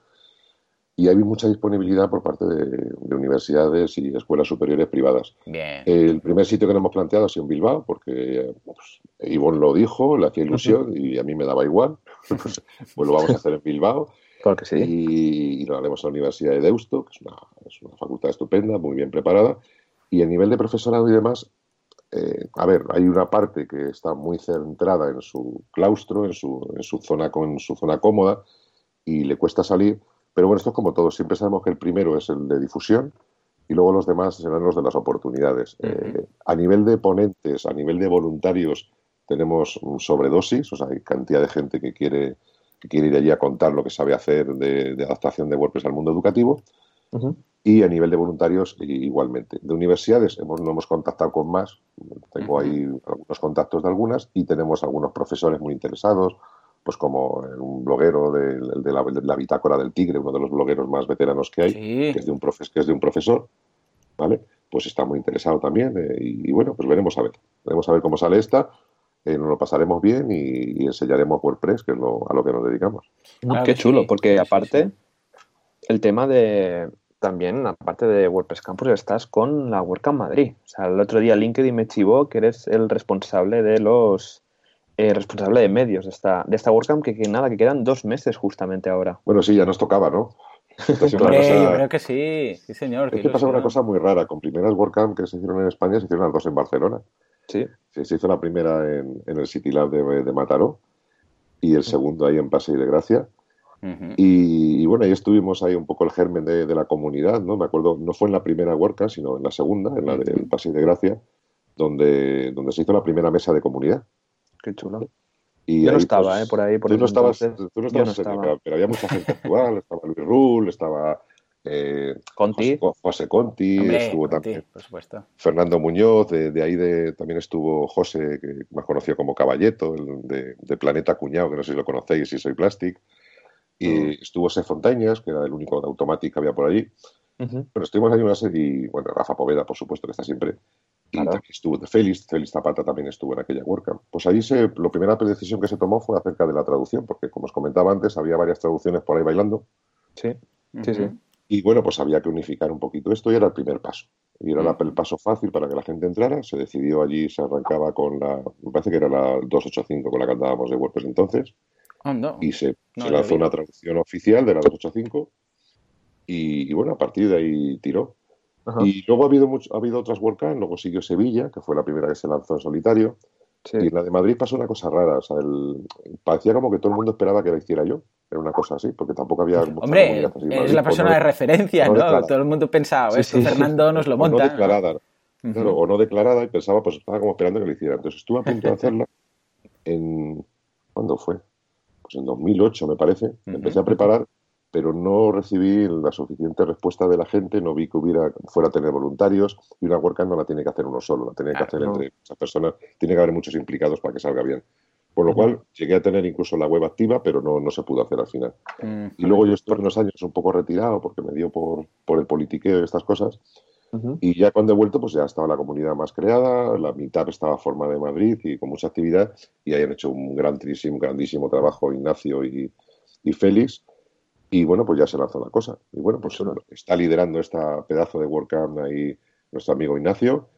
Speaker 3: y hay mucha disponibilidad por parte de, universidades y escuelas superiores privadas. El primer sitio que nos hemos planteado ha sido en Bilbao, porque pues, Ivonne lo dijo, le hacía ilusión y a mí me daba igual. *laughs* pues, lo vamos a hacer en Bilbao. Y, lo haremos en la Universidad de Deusto, que es una, es una, facultad estupenda, muy bien preparada. Y el nivel de profesorado y demás, eh, a ver, hay una parte que está muy centrada en su claustro, en su, en su, zona, con su zona cómoda, y le cuesta salir. Pero bueno, esto es como todo. Siempre sabemos que el primero es el de difusión y luego los demás serán los de las oportunidades. Eh, a nivel de ponentes, a nivel de voluntarios, tenemos sobredosis, o sea, hay cantidad de gente que quiere quiere ir allí a contar lo que sabe hacer de, adaptación de WordPress al mundo educativo. Y a nivel de voluntarios, igualmente. De universidades hemos, no hemos contactado con más. Tengo ahí algunos contactos de algunas y tenemos algunos profesores muy interesados, pues como un bloguero de, la, bitácora del tigre, uno de los blogueros más veteranos que hay, que, es de un que es de un profesor, ¿vale? Pues está muy interesado también eh, y, y, bueno, pues veremos a ver. Veremos a ver cómo sale esta eh, nos lo pasaremos bien y, enseñaremos WordPress, que es a lo que nos dedicamos.
Speaker 1: Qué chulo, porque aparte, el tema de también, aparte de WordPress Campus, estás con la WordCamp Madrid. O sea, el otro día LinkedIn me chivó que eres el responsable de los eh, responsable de medios de esta, de esta WordCamp, que, nada, que quedan dos meses justamente ahora.
Speaker 3: Bueno, sí, ya nos tocaba, ¿no? *laughs*
Speaker 2: creo que sí, sí señor.
Speaker 3: Es que pasa una cosa muy rara. Con primeras WordCamp que se hicieron en España, se hicieron las dos en Barcelona.
Speaker 1: Sí.
Speaker 3: Se hizo la primera en, el City Lab de, Mataró y el segundo ahí en Paseo de Gracia. y, bueno, ahí estuvimos ahí un poco el germen de, la comunidad, ¿no? Me acuerdo, no fue en la primera WordCamp, sino en la segunda, en la del Paseo de Gracia, donde, donde se hizo la primera mesa de comunidad.
Speaker 1: Qué chulo. Y yo no estaba, pues, ¿eh? Por ahí, por
Speaker 3: tú, no estabas, tú no estabas, pero había mucha gente actual, estaba Luis Rull, estaba eh,
Speaker 1: Conti.
Speaker 3: José, Conti, estuvo también.
Speaker 2: Por supuesto.
Speaker 3: Fernando Muñoz, de, ahí de, también estuvo José, que más conocido como Caballeto, de, Planeta Cuñado, que no sé si lo conocéis, si soy Plastic. Y estuvo Se Fontañas, que era el único de Automatic que había por allí. Pero estuvimos ahí una serie, bueno, Rafa Poveda, por supuesto, que está siempre. Y también estuvo de Félix, Félix Zapata también estuvo en aquella WordCamp. Pues ahí se, la primera decisión que se tomó fue acerca de la traducción, porque como os comentaba antes, había varias traducciones por ahí bailando.
Speaker 1: Sí, sí, sí.
Speaker 3: Y bueno, pues había que unificar un poquito esto y era el primer paso. Y era el paso fácil para que la gente entrara. Se decidió allí, se arrancaba con la, me parece que era la 285 con la que andábamos de WordPress entonces. Y se, lanzó una traducción oficial de la 285. Y, bueno, a partir de ahí tiró. Y luego ha habido, mucho, ha habido otras WordCamp, luego siguió Sevilla, que fue la primera que se lanzó en solitario. Y en la de Madrid pasó una cosa rara. O sea, parecía como que todo el mundo esperaba que la hiciera yo. Era una cosa así, porque tampoco había...
Speaker 2: Hombre, es la persona de referencia, ¿no? Todo el mundo pensaba, esto Fernando nos lo monta.
Speaker 3: O no declarada, o no declarada y pensaba, pues estaba como esperando que lo hiciera. Entonces estuve a punto de *laughs* hacerla en... ¿Cuándo fue? Pues en 2008, me parece. Empecé a preparar pero no recibí la suficiente respuesta de la gente, no vi que hubiera fuera a tener voluntarios y una WordCamp no la tiene que hacer uno solo, la tiene que hacer entre muchas personas, tiene que haber muchos implicados para que salga bien. Por lo cual llegué a tener incluso la web activa, pero no, no se pudo hacer al final. Y luego yo estuve unos años un poco retirado porque me dio por, por el politiqueo y estas cosas. Y ya cuando he vuelto, pues ya estaba la comunidad más creada, la mitad estaba formada en Madrid y con mucha actividad, y ahí han hecho un grandísimo, grandísimo trabajo Ignacio y, y Félix y bueno, pues ya se lanzó la cosa. Y bueno, pues está liderando esta pedazo de WordCamp ahí nuestro amigo Ignacio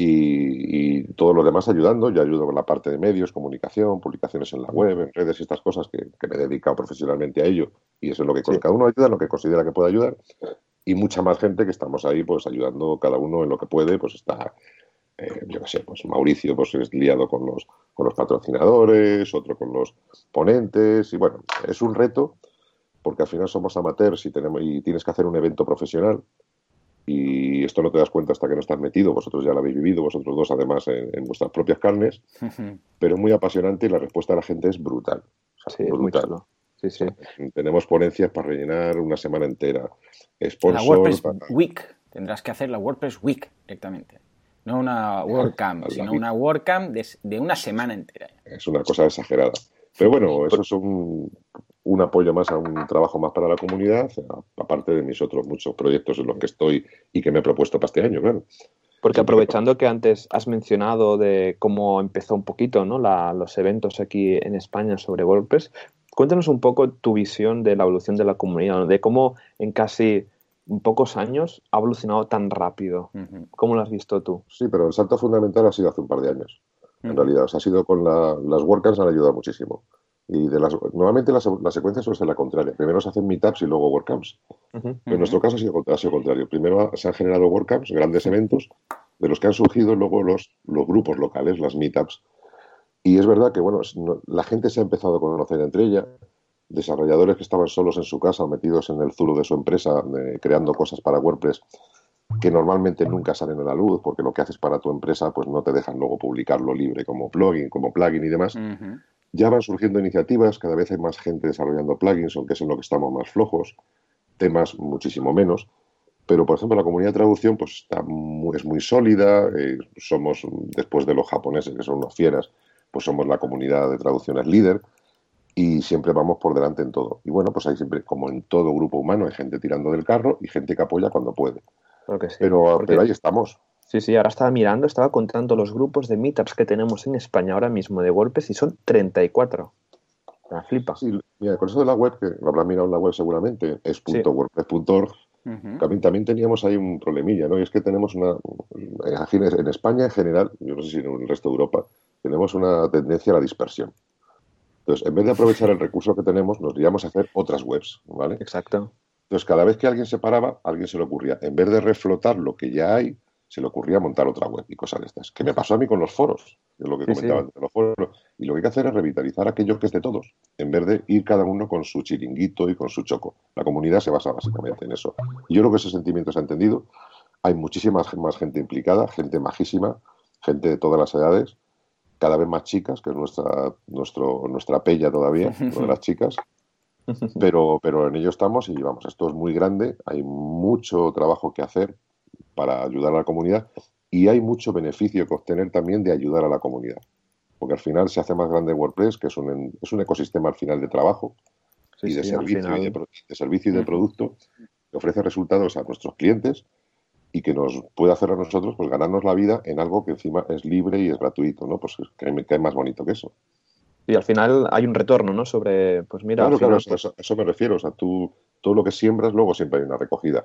Speaker 3: y, todos los demás ayudando. Yo ayudo con la parte de medios, comunicación, publicaciones en la web, en redes y estas cosas que, me he dedicado profesionalmente a ello. Y eso es lo que cada uno ayuda, lo que considera que puede ayudar. Y mucha más gente que estamos ahí pues ayudando cada uno en lo que puede. Pues está, eh, yo qué sé, pues Mauricio pues es liado con los, con los patrocinadores, otro con los ponentes. Y bueno, es un reto porque al final somos amateurs y, tenemos, y tienes que hacer un evento profesional y esto no te das cuenta hasta que no estás metido, vosotros ya lo habéis vivido, vosotros dos además en, vuestras propias carnes, *laughs* pero es muy apasionante y la respuesta de la gente es brutal.
Speaker 1: sí, brutal. Sí, sí.
Speaker 3: tenemos ponencias para rellenar una semana entera.
Speaker 2: la WordPress Week, tendrás que hacer la WordPress Week directamente. No una *laughs* WordCamp, sino una WordCamp de, de, una semana entera.
Speaker 3: Es una cosa exagerada. Pero bueno, eso es un, un apoyo más a un trabajo más para la comunidad, aparte de mis otros muchos proyectos en los que estoy y que me he propuesto para este año, claro.
Speaker 1: Porque aprovechando que antes has mencionado de cómo empezó un poquito ¿no? los eventos aquí en España sobre WordPress, cuéntanos un poco tu visión de la evolución de la comunidad, de cómo en casi pocos años ha evolucionado tan rápido. ¿Cómo lo has visto tú?
Speaker 3: Sí, pero el salto fundamental ha sido hace un par de años. En realidad, o ha sido con las WordCamps han ayudado muchísimo. Y de las, normalmente las, las secuencias suelen ser la contraria. Primero se hacen meetups y luego WordCamps. En nuestro caso ha sido, ha sido contrario. Primero se han generado WordCamps, grandes eventos, de los que han surgido luego los, los grupos locales, las meetups. Y es verdad que bueno, la gente se ha empezado a conocer entre ella. Desarrolladores que estaban solos en su casa o metidos en el zulo de su empresa, creando cosas para WordPress, que normalmente nunca salen a la luz porque lo que haces para tu empresa pues no te dejan luego publicarlo libre como plugin, como plugin y demás. Ya van surgiendo iniciativas, cada vez hay más gente desarrollando plugins, aunque es en lo que estamos más flojos, temas muchísimo menos. Pero, por ejemplo, la comunidad de traducción pues, está muy, es muy sólida. Eh, somos, después de los japoneses, que son unos fieras, pues somos la comunidad de traducciones líder y siempre vamos por delante en todo. Y bueno, pues hay siempre, como en todo grupo humano, hay gente tirando del carro y gente que apoya cuando puede. pero, pero ahí estamos.
Speaker 1: Sí, sí, ahora estaba mirando, estaba contando los grupos de meetups que tenemos en España ahora mismo de WordPress y son 34. La flipa.
Speaker 3: Sí, mira, con eso de la web, que lo habrás mirado en la web seguramente, es .wordpress.org. también, también teníamos ahí un problemilla, ¿no? Y es que tenemos una. En España en general, yo no sé si en el resto de Europa, tenemos una tendencia a la dispersión. Entonces, en vez de aprovechar el recurso que tenemos, nos iríamos a hacer otras webs, ¿vale?
Speaker 1: Exacto.
Speaker 3: Entonces, cada vez que alguien se paraba, a alguien se le ocurría, en vez de reflotar lo que ya hay, se le ocurría montar otra web y cosas de estas. Que me pasó a mí con los foros, es lo que comentaba los foros. Y lo que hay que hacer es revitalizar aquello que es de todos, en vez de ir cada uno con su chiringuito y con su choco. La comunidad se basa básicamente en eso. Y yo creo que ese sentimiento se ha entendido. Hay muchísima más gente implicada, gente majísima, gente de todas las edades, cada vez más chicas, que es nuestra, nuestro, nuestra pella todavía, *laughs* una de las chicas. Pero, pero en ello estamos y vamos, esto es muy grande, hay mucho trabajo que hacer, para ayudar a la comunidad y hay mucho beneficio que obtener también de ayudar a la comunidad. Porque al final se hace más grande WordPress, que es un, es un ecosistema al final de trabajo y de, servicio y de, servicio y de producto que ofrece resultados a nuestros clientes y que nos puede hacer a nosotros pues ganarnos la vida en algo que encima es libre y es gratuito, ¿no? Pues que me cae más bonito que eso.
Speaker 1: Y al final hay un retorno, ¿no? Sobre, pues mira...
Speaker 3: Claro, claro, eso, eso, me refiero. O sea, tú, todo lo que siembras, luego siempre hay una recogida.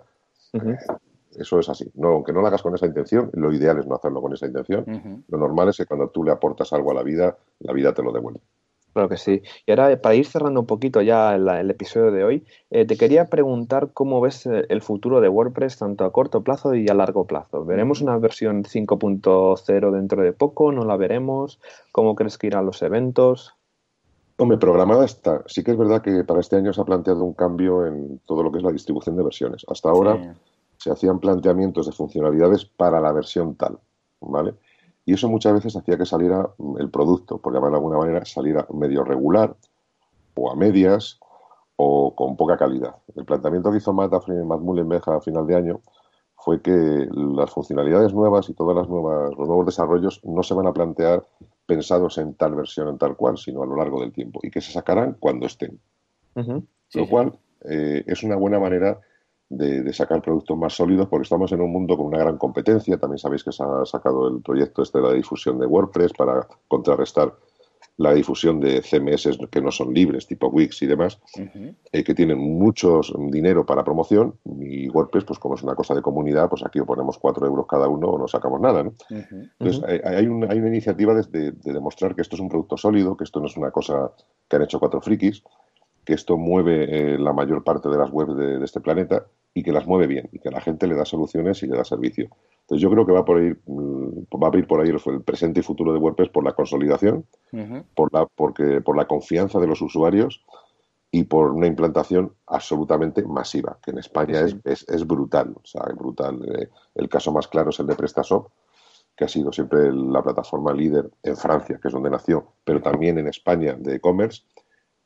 Speaker 3: Eso es así. No, aunque no lo hagas con esa intención, lo ideal es no hacerlo con esa intención. Lo normal es que cuando tú le aportas algo a la vida, la vida te lo devuelve.
Speaker 1: Claro que sí. Y ahora, para ir cerrando un poquito ya el, episodio de hoy, eh, te quería preguntar cómo ves el futuro de WordPress tanto a corto plazo y a largo plazo. ¿Veremos una versión 5.0 dentro de poco? ¿No la veremos? ¿Cómo crees que irán los eventos?
Speaker 3: Hombre, programada está. Sí que es verdad que para este año se ha planteado un cambio en todo lo que es la distribución de versiones. Hasta ahora se hacían planteamientos de funcionalidades para la versión tal, ¿vale? Y eso muchas veces hacía que saliera el producto, por llamarlo de alguna manera, saliera medio regular o a medias o con poca calidad. El planteamiento que hizo Matt, Matt Mullenberg a final de año fue que las funcionalidades nuevas y nuevas, los nuevos desarrollos no se van a plantear pensados en tal versión, en tal cual, sino a lo largo del tiempo y que se sacarán cuando estén. lo cual eh, es una buena manera de, sacar productos más sólidos porque estamos en un mundo con una gran competencia. También sabéis que se ha sacado el proyecto este de la difusión de WordPress para contrarrestar la difusión de CMS que no son libres, tipo Wix y demás, eh, que tienen mucho dinero para promoción y WordPress, pues como es una cosa de comunidad, pues aquí o ponemos cuatro euros cada uno o no sacamos nada. ¿no? Entonces, hay, una, hay, una, iniciativa de, demostrar que esto es un producto sólido, que esto no es una cosa que han hecho cuatro frikis, que esto mueve eh, la mayor parte de las webs de, este planeta y que las mueve bien y que a la gente le da soluciones y le da servicio. Entonces yo creo que va por ahí, mm, va a ir por ahí el, presente y futuro de WordPress por la consolidación, por la porque por la confianza de los usuarios y por una implantación absolutamente masiva, que en España es, es, brutal, o sea, es brutal. Eh, el caso más claro es el de PrestaShop, que ha sido siempre la plataforma líder en Francia, que es donde nació, pero también en España de e-commerce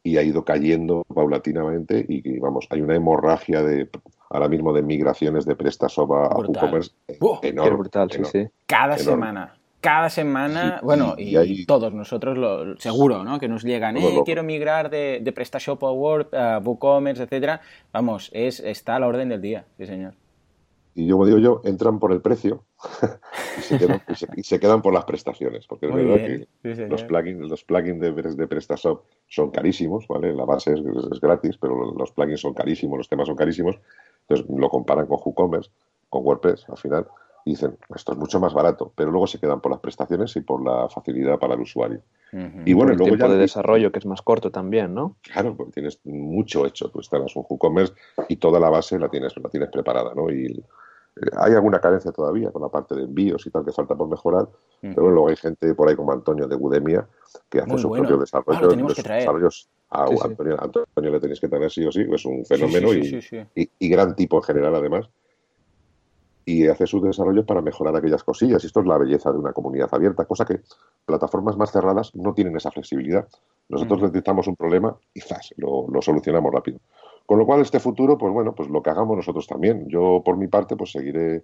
Speaker 3: y ha ido cayendo paulatinamente y vamos, hay una hemorragia de ahora mismo de migraciones de PrestaShop a, WooCommerce enorme.
Speaker 2: brutal, sí, sí. Cada semana. Cada semana, bueno, y, todos nosotros lo, seguro, ¿no? Que nos llegan, eh, quiero migrar de, de PrestaShop a Word, a WooCommerce, etcétera. Vamos, es, está a la orden del día, sí señor
Speaker 3: y yo, como digo yo, entran por el precio *laughs* y, se quedan, por las prestaciones, porque es verdad que los plugins, los plugins de, de PrestaShop son carísimos, ¿vale? La base es, gratis, pero los plugins son carísimos, los temas son carísimos, entonces lo comparan con WooCommerce, con WordPress, al final, y dicen, esto es mucho más barato, pero luego se quedan por las prestaciones y por la facilidad para el usuario.
Speaker 1: Y bueno, el luego tiempo de desarrollo que es más corto también, ¿no?
Speaker 3: Claro, porque tienes mucho hecho, tú estás en un WooCommerce y toda la base la tienes, la tienes preparada, ¿no? Y hay alguna carencia todavía con la parte de envíos y tal que falta por mejorar, pero bueno, luego hay gente por ahí como Antonio de Udemia que hace sus propios desarrollos. A Antonio, Antonio, le tenéis que tener sí o sí, es un fenómeno y, gran tipo en general además. Y hace sus desarrollos para mejorar aquellas cosillas. Y esto es la belleza de una comunidad abierta, cosa que plataformas más cerradas no tienen esa flexibilidad. Nosotros detectamos un problema y ¡zas! Lo, lo solucionamos rápido. Con lo cual, este futuro, pues bueno, pues lo que hagamos nosotros también. Yo, por mi parte, pues seguiré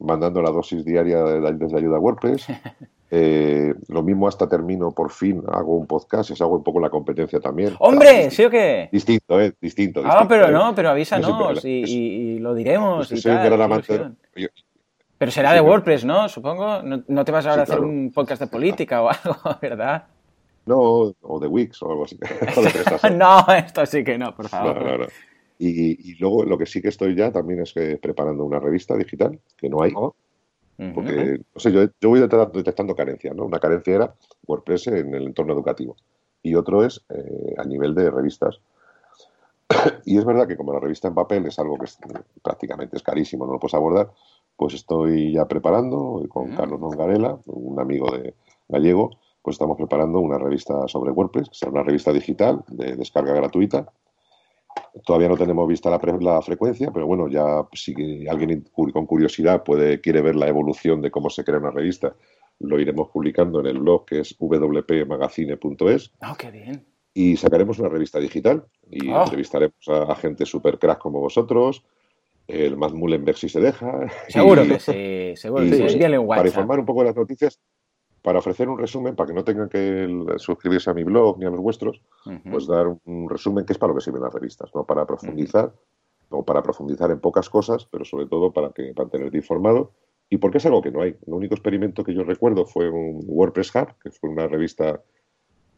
Speaker 3: mandando la dosis diaria de, desde ayuda a WordPress. *laughs* Eh, lo mismo hasta termino, por fin, hago un podcast, es hago un poco la competencia también.
Speaker 2: ¡Hombre! ¿Sí o qué?
Speaker 3: Distinto, ¿eh? Distinto.
Speaker 2: Ah, pero ¿eh? no, pero avísanos y, lo diremos. Y tal, pero será de WordPress, ¿no? Supongo. No, te vas ahora a hacer un podcast de política o *laughs* algo, ¿verdad?
Speaker 3: No, o de Wix o algo así. *laughs*
Speaker 2: no, esto sí que no, por favor.
Speaker 3: Y, luego lo que sí que estoy ya también es que preparando una revista digital, que no hay. Oh. Porque, no sé, yo, yo voy detectando carencias, ¿no? Una carencia era WordPress en el entorno educativo y otro es eh, a nivel de revistas. *coughs* y es verdad que como la revista en papel es algo que prácticamente es carísimo, no lo puedes abordar, pues estoy ya preparando con Carlos Nongarela, un amigo de gallego, pues estamos preparando una revista sobre WordPress, que será una revista digital de descarga gratuita. Todavía no tenemos vista la, frecuencia, pero bueno, ya si alguien con curiosidad puede, quiere ver la evolución de cómo se crea una revista, lo iremos publicando en el blog que es wpmagazine.es.
Speaker 2: ¡Oh, qué bien!
Speaker 3: Y sacaremos una revista digital y ah. entrevistaremos a, gente super crack como vosotros, el Matt Mullenberg si se deja.
Speaker 2: Seguro *laughs* que sí, seguro que sí.
Speaker 3: Para informar un poco de las noticias, para ofrecer un resumen, para que no tengan que suscribirse a mi blog ni a los vuestros, pues dar un resumen que es para lo que sirven las revistas, ¿no? Para profundizar, o para profundizar en pocas cosas, pero sobre todo para que mantenerte informado. Y porque es algo que no hay. El único experimento que yo recuerdo fue un WordPress Hub, que fue una revista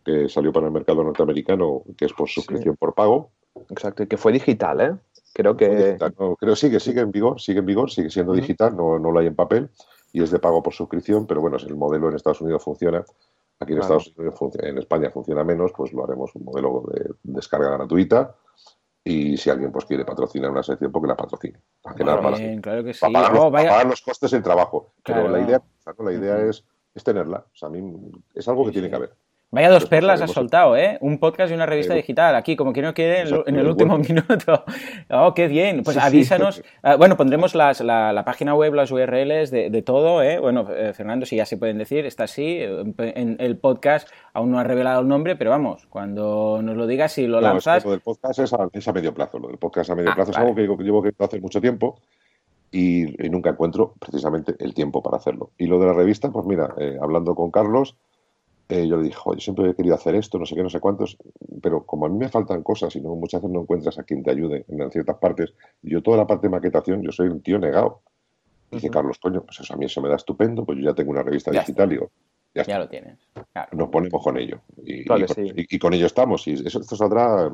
Speaker 3: que salió para el mercado norteamericano, que es por suscripción por pago.
Speaker 1: Exacto, y que fue digital, ¿eh? Creo que.
Speaker 3: creo que sigue, sigue en vigor, sigue en vigor, sigue siendo digital, no, no lo hay en papel y es de pago por suscripción, pero bueno, si el modelo en Estados Unidos funciona, aquí en Estados Unidos en España funciona menos, pues lo haremos un modelo de descarga gratuita y si alguien pues quiere patrocinar una sección, porque la patrocine.
Speaker 2: para, claro que sí.
Speaker 3: Oh, pagar, los, costes del trabajo. Pero la idea, la idea es, es, tenerla. O sea, a mí es algo que tiene que haber.
Speaker 2: Vaya dos perlas has soltado, ¿eh? Un podcast y una revista digital, aquí, como que no quede en, el último *laughs* minuto. Oh, qué bien. Pues avísanos. Ah, bueno, pondremos las, la, página web, las URLs de, todo, ¿eh? Bueno, eh, Fernando, si ya se pueden decir, está así. En, el podcast aún no ha revelado el nombre, pero vamos, cuando nos lo digas, y lo lanzas.
Speaker 3: lo del podcast es a, medio plazo. Lo del podcast a medio ah, plazo es algo que, llevo que hacer mucho tiempo. Y, nunca encuentro precisamente el tiempo para hacerlo. Y lo de la revista, pues mira, eh, hablando con Carlos, eh, yo le dije, yo siempre he querido hacer esto, no sé qué, no sé cuántos, pero como a mí me faltan cosas y no, muchas veces no encuentras a quien te ayude en ciertas partes, yo toda la parte de maquetación, yo soy un tío negado. dice Carlos, coño, pues eso a mí eso me da estupendo, pues yo ya tengo una revista digital, digo,
Speaker 2: ya, lo tienes.
Speaker 3: Nos ponemos con ello. Y, con, ello estamos. Y eso, esto saldrá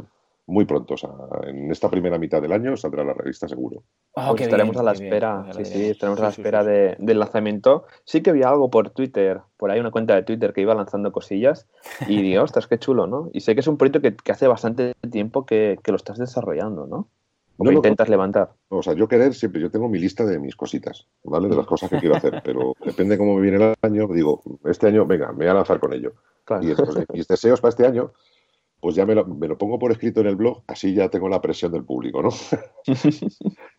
Speaker 3: muy pronto. O sea, en esta primera mitad del año saldrá la revista seguro.
Speaker 1: Oh, pues estaremos a la espera, sí, sí, estaremos a la espera del lanzamiento. Sí que vi algo por Twitter, por ahí una cuenta de Twitter que iba lanzando cosillas y *laughs* digo, ostras, qué chulo, ¿no? Y sé que es un proyecto que, hace bastante tiempo que, lo estás desarrollando, ¿no? O no intentas levantar.
Speaker 3: O sea, yo querer siempre, yo tengo mi lista de mis cositas, ¿vale? De las cosas que quiero hacer, *laughs* pero depende cómo me viene el año, digo, este año, venga, me voy a lanzar con ello. Y entonces, mis deseos para este año pues ya me lo, pongo por escrito en el blog, así ya tengo la presión del público, ¿no? *laughs*
Speaker 2: sí,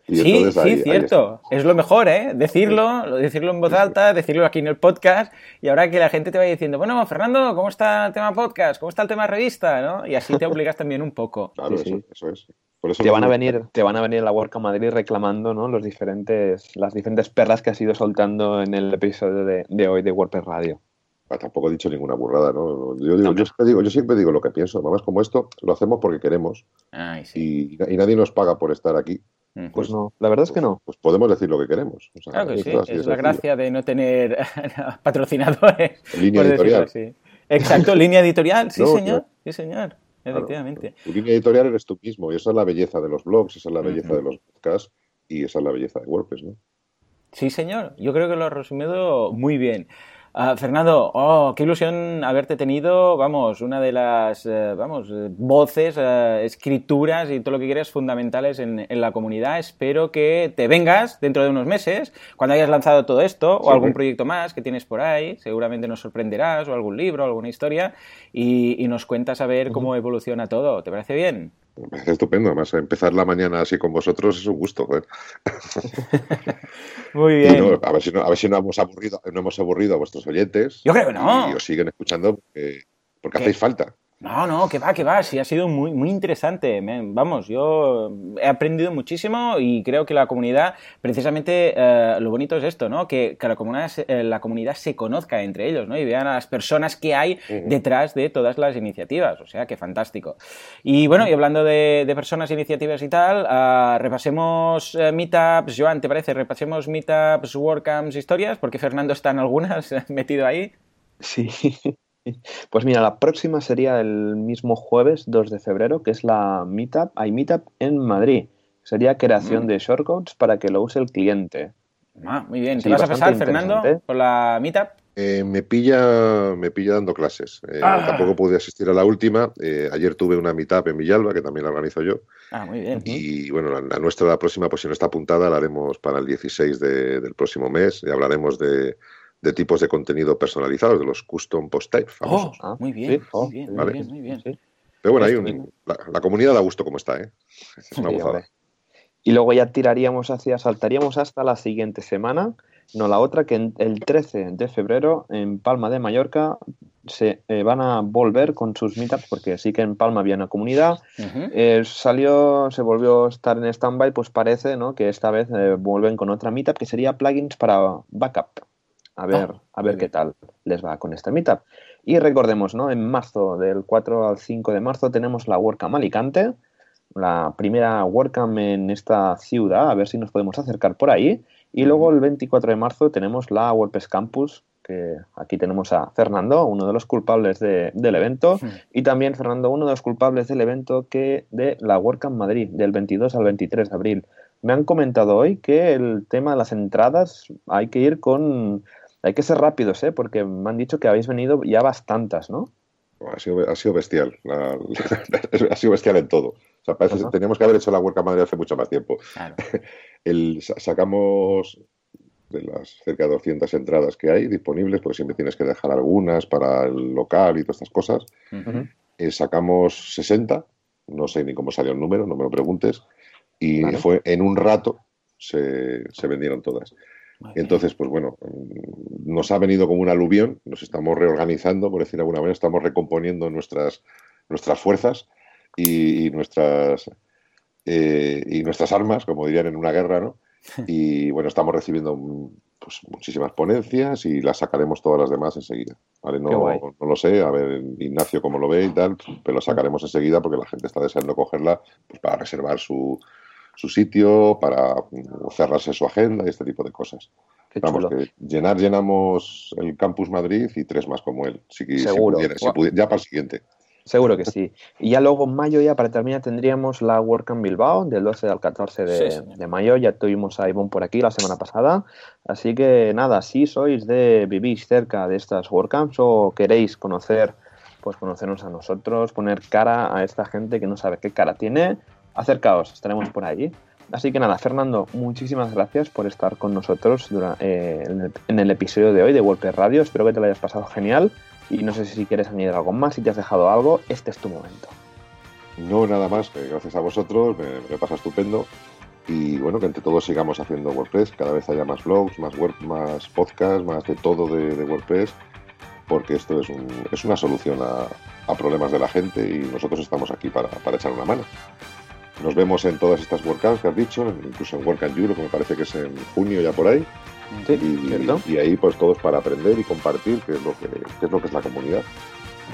Speaker 2: sí, cierto. es lo mejor, ¿eh? Decirlo, decirlo en voz alta, decirlo aquí en el podcast, y ahora que la gente te vaya diciendo, bueno, Fernando, ¿cómo está el tema podcast? ¿Cómo está el tema revista? ¿no? Y así te obligas también un poco. *laughs*
Speaker 3: Claro, eso, es.
Speaker 1: te van a venir, te van a venir a la Work Madrid reclamando, ¿no? Los diferentes, las diferentes perlas que has ido soltando en el episodio de, de hoy de WordPress Radio.
Speaker 3: Ah, tampoco he dicho ninguna burrada, ¿no? Yo, siempre digo, lo que pienso. Además, como esto, lo hacemos porque queremos. y, nadie nos paga por estar aquí.
Speaker 1: Pues, pues, no, la verdad es que no.
Speaker 3: Pues, podemos decir lo que queremos.
Speaker 2: claro que sí, es, la gracia de no tener *laughs* patrocinadores.
Speaker 3: Línea editorial.
Speaker 2: Exacto, línea editorial, sí *laughs* señor, sí señor, efectivamente.
Speaker 3: tu línea editorial eres tú mismo y esa es la belleza de los blogs, esa es la belleza de los podcasts y esa es la belleza de WordPress, ¿no?
Speaker 2: Sí señor, yo creo que lo ha resumido muy bien. Ah, Fernando, oh, qué ilusión haberte tenido, vamos, una de las, eh, vamos, eh, voces, eh, escrituras y todo lo que quieras fundamentales en, la comunidad. Espero que te vengas dentro de unos meses, cuando hayas lanzado todo esto, o algún proyecto más que tienes por ahí, seguramente nos sorprenderás, o algún libro, alguna historia, y, nos cuentas a ver cómo evoluciona todo. ¿Te parece bien?
Speaker 3: Me parece estupendo. Además, empezar la mañana así con vosotros es un gusto. *laughs*
Speaker 2: Muy bien.
Speaker 3: a, ver si no, a ver si no hemos aburrido, no hemos aburrido a vuestros oyentes.
Speaker 2: Yo creo que no.
Speaker 3: Y os siguen escuchando porque, porque hacéis falta.
Speaker 2: No, no, que va, que va, sí, ha sido muy, muy interesante. Vamos, yo he aprendido muchísimo y creo que la comunidad, precisamente eh, lo bonito es esto, ¿no? Que, la, comunidad, eh, la comunidad se conozca entre ellos, ¿no? Y vean a las personas que hay detrás de todas las iniciativas, o sea, que fantástico. Y bueno, y hablando de, personas, iniciativas y tal, uh, repasemos eh, meetups, Joan, ¿te parece? Repasemos meetups, WordCamps, historias, porque Fernando está en algunas *laughs* metido ahí.
Speaker 1: Sí. Pues mira, la próxima sería el mismo jueves 2 de febrero, que es la Meetup, hay Meetup en Madrid. Sería creación mm. de shortcodes para que lo use el cliente.
Speaker 2: Ah, muy bien. ¿Te vas a pasar, Fernando, por la Meetup?
Speaker 3: Eh, me pilla me pilla dando clases. Eh, ah. Tampoco pude asistir a la última. Eh, ayer tuve una meetup en Villalba, que también la organizo yo.
Speaker 2: Ah, muy bien.
Speaker 3: Y bueno, la, nuestra, la próxima, pues si no está apuntada, la haremos para el 16 del próximo mes. Y hablaremos de, de tipos de contenido personalizados, de los custom post type famosos.
Speaker 2: Oh, muy bien, muy bien, muy bien,
Speaker 3: Pero bueno, hay la, comunidad da gusto como está, ¿eh? *laughs* Es una gozada.
Speaker 1: Y luego ya tiraríamos hacia, saltaríamos hasta la siguiente semana, no la otra, que el 13 de febrero en Palma de Mallorca se eh, van a volver con sus meetups, porque sí que en Palma había una comunidad. Eh, salió, se volvió a estar en stand-by, pues parece ¿no? que esta vez eh, vuelven con otra meetup que sería plugins para backup. A ver, ah, a ver qué tal les va con esta meetup. Y recordemos, ¿no? En marzo, del 4 al 5 de marzo, tenemos la WordCamp Alicante, la primera WordCamp en esta ciudad, a ver si nos podemos acercar por ahí. Y luego el 24 de marzo tenemos la WordPress Campus, que aquí tenemos a Fernando, uno de los culpables del evento, y también Fernando, uno de los culpables del evento que de la WordCamp Madrid, del 22 al 23 de abril. Me han comentado hoy que el tema de las entradas hay que ir con hay que ser rápidos, ¿eh? Porque me han dicho que habéis venido ya bastantes, ¿no?
Speaker 3: Ha sido, ha sido bestial. *laughs* ha sido bestial en todo. O sea, parece, teníamos que haber hecho la Huerca Madrid hace mucho más tiempo. *laughs* El, sacamos de las cerca de 200 entradas que hay disponibles, porque siempre tienes que dejar algunas para el local y todas estas cosas. Eh, sacamos 60, no sé ni cómo salió el número, no me lo preguntes, y fue en un rato se, se vendieron todas. Entonces, pues bueno, nos ha venido como un aluvión, nos estamos reorganizando, por decir de alguna manera, estamos recomponiendo nuestras, nuestras fuerzas y, nuestras, eh, y nuestras armas, como dirían en una guerra, ¿no? *laughs* Y bueno, estamos recibiendo pues, muchísimas ponencias y las sacaremos todas las demás enseguida. ¿vale? No, no, lo sé, a ver Ignacio cómo lo ve y tal, pero lo sacaremos enseguida porque la gente está deseando cogerla pues, para reservar su, su sitio, para cerrarse su agenda y este tipo de cosas. Vamos, que llenar, llenamos el Campus Madrid y tres más como él. Si,
Speaker 1: Seguro.
Speaker 3: ya para el siguiente.
Speaker 1: Seguro que sí. Y ya luego en mayo, ya para terminar, tendríamos la WordCamp Bilbao del 12 al 14 de, mayo. Ya tuvimos a Ivonne por aquí la semana pasada. Así que nada, si sois de, vivís cerca de estas WordCamps o queréis conocer, pues conocernos a nosotros, poner cara a esta gente que no sabe qué cara tiene, acercaos, estaremos por allí. Así que nada, Fernando, muchísimas gracias por estar con nosotros eh, en, el, episodio de hoy de WordPress Radio. Espero que te lo hayas pasado genial y no sé si quieres añadir algo más, si te has dejado algo, este es tu momento.
Speaker 3: No, nada más, gracias a vosotros, me, pasa estupendo. Y bueno, que entre todos sigamos haciendo WordPress, cada vez haya más blogs, más web, más podcasts, más de todo de, WordPress, porque esto es, una solución a, problemas de la gente y nosotros estamos aquí para echar una mano. Nos vemos en todas estas WordCamps que has dicho, incluso en WordCamp Europe, que me parece que es en junio ya por ahí. y, ahí pues todos para aprender y compartir qué es lo que, es lo que es la comunidad.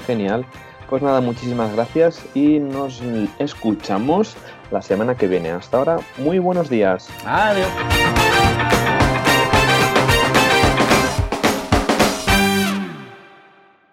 Speaker 1: Genial. Pues nada, muchísimas gracias y nos escuchamos la semana que viene. Hasta ahora, muy buenos días.
Speaker 2: Adiós.